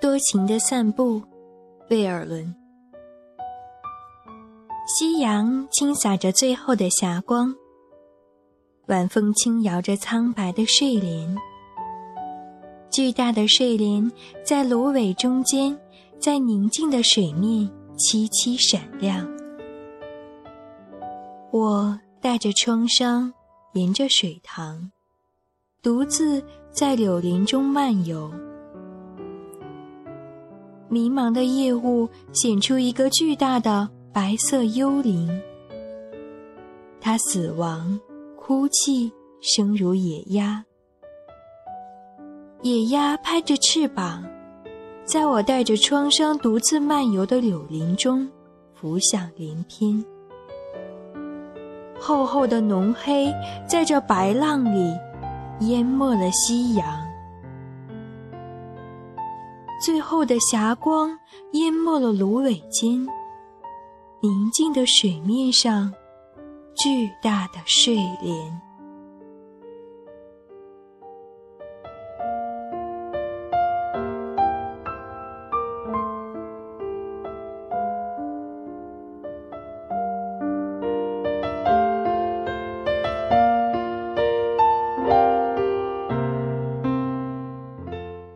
多情的散步，贝尔伦。夕阳倾洒着最后的霞光，晚风轻摇着苍白的睡莲。巨大的睡莲在芦苇中间，在宁静的水面凄凄闪亮。我带着创伤，沿着水塘，独自在柳林中漫游。迷茫的夜雾显出一个巨大的白色幽灵，它死亡、哭泣，声如野鸭。野鸭拍着翅膀，在我带着创伤独自漫游的柳林中，浮想联翩。厚厚的浓黑在这白浪里，淹没了夕阳。最后的霞光淹没了芦苇间，宁静的水面上，巨大的睡莲。